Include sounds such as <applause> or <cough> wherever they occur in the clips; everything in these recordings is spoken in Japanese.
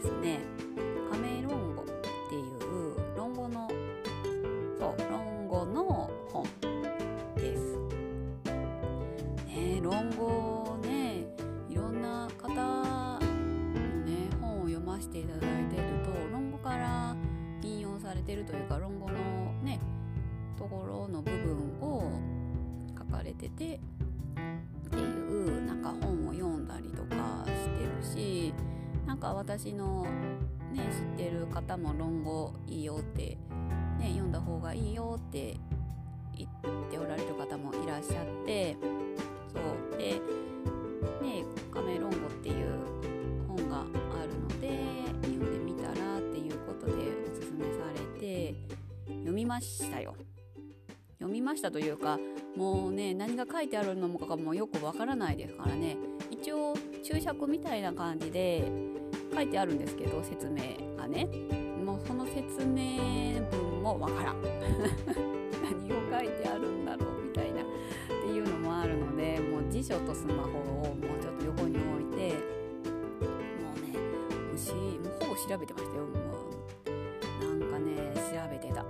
ですね「亀論語」っていう論語のそう論語の本です。ね論語ねいろんな方のね本を読ませていただいていると論語から引用されてるというか論語のねところの部分を書かれててか私のね知ってる方も論語いいよってね読んだ方がいいよって言っておられる方もいらっしゃってそうでね亀論語っていう本があるので読んでみたらっていうことでおすすめされて読みましたよ。読みましたというかもうね何が書いてあるのかもよくわからないですからね一応注釈みたいな感じで書いてあるんですけど説明がね。もうその説明文もわからん。<laughs> 何を書いてあるんだろうみたいなっていうのもあるのでもう辞書とスマホをもうちょっと横に置いてもうねもしもうほぼ調べてましたよ。もうなんかね調べてた。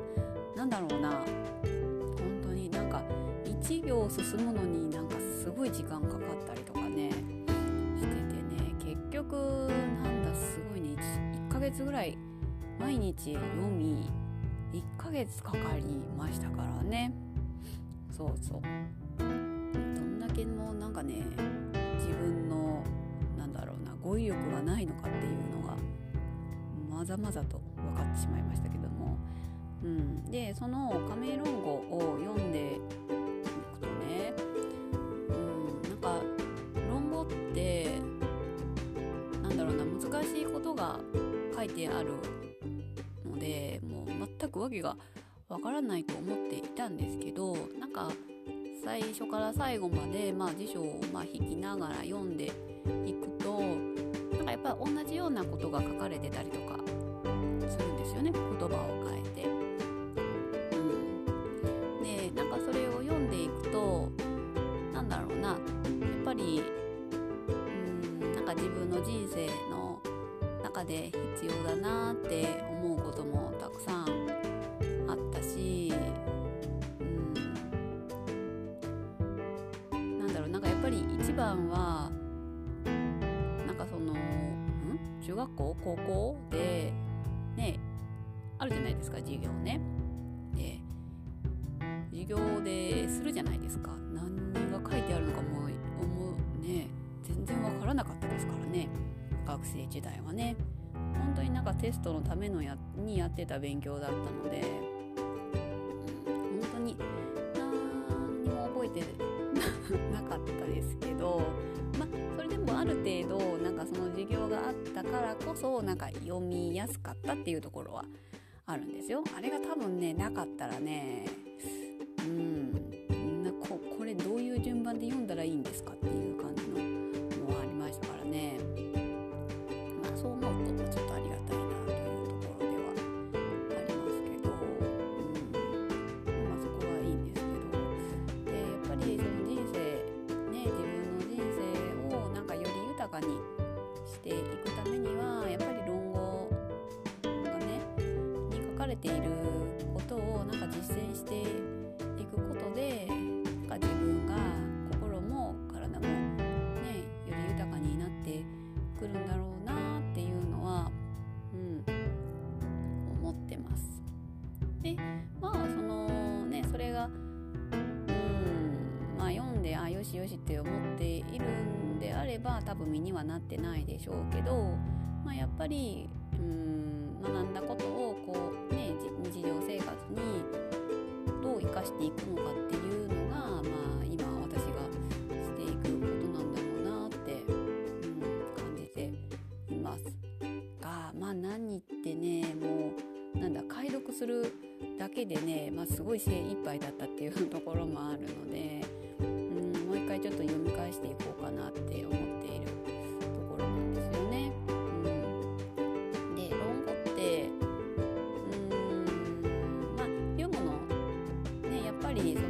なんだろうな。本当になんか1行進むのになんかすごい時間かかったりとかねしててね。結局なん月ぐらい毎日読み1ヶ月かかりましたからね。そうそう。どんだけもなんかね自分のなんだろうな語彙力がないのかっていうのがまざまざと分かってしまいましたけども、うん、でその「仮名論語」を読んで書いことがてあるのでもう全く訳がわからないと思っていたんですけどなんか最初から最後まで、まあ、辞書をま引きながら読んでいくとなんかやっぱり同じようなことが書かれてたりとかするんですよね言葉を変えて。うん、でなんかそれを読んでいくとなんだろうなやっぱりうんなんか自分の人生で必要だなって思うこともたくさんあったし、うん、なんだろうなんかやっぱり一番はなんかそのん？中学校？高校？でねあるじゃないですか授業ね。で授業でするじゃないですか。何が書いてあるのかも思うね全然わからなかったですからね。学生時代はね。本当になんかテストのためのやにやってた勉強だったので、うん、本当に何にも覚えて <laughs> なかったですけどまあそれでもある程度なんかその授業があったからこそなんか読みやすかったっていうところはあるんですよ。あれが多分ねなかったらねうんなここれどういう順番で読んだらいいんですかってでその人生ね自分の人生をなんかより豊かにしていくためにはやっぱり論語がねに書かれていることをなんか実践していくことでなんか自分が心も体もねより豊かになってくるんだろうなでまあそのねであよしよしって思っているんであれば多分身にはなってないでしょうけど、まあ、やっぱりうん学んだことをこうね日常生活にどう生かしていくのかっていうのがまあ今私がしていくことなんだろうなって、うん、感じています。がまあ何ってねもうなんだ解読するだけでね、まあ、すごい精一杯だったっていうところもあるので、回ちょっと読み返していこうかなって思っているところなんですよね。うん、で論語ってうんまあ読むのねやっぱりその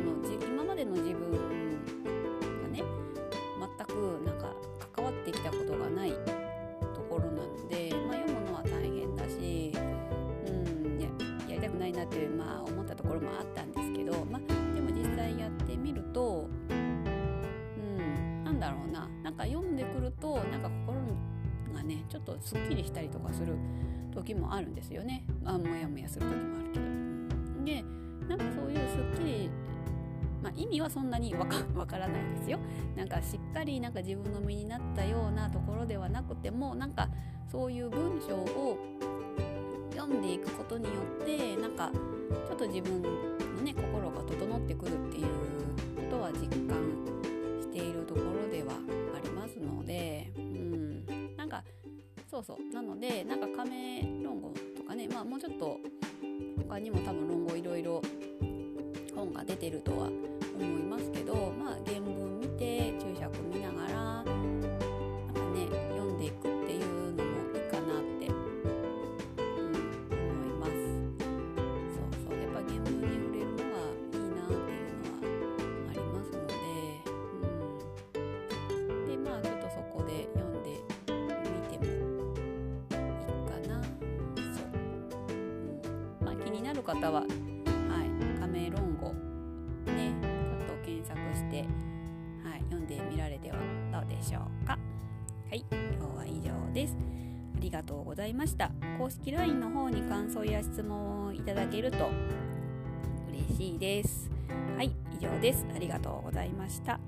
だろうななんか読んでくるとなんか心がねちょっとすっきりしたりとかする時もあるんですよねあモヤモヤする時もあるけど。でなんかそういうすっきりまあ、意味はそんなにわか <laughs> からないですよ。なんかしっかりなんか自分の身になったようなところではなくてもなんかそういう文章を読んでいくことによってなんかちょっと自分のね心が整ってくるっていうことは実感そうそう。なのでなんか亀論語とかねまあもうちょっと他にも多分論語いろいろ本が出てるとは気になる方ははい。仮名論語ね。ちょっと検索してはい。読んでみられてはどうでしょうかはい今日は以上ですありがとうございました公式 LINE の方に感想や質問をいただけると嬉しいですはい以上ですありがとうございました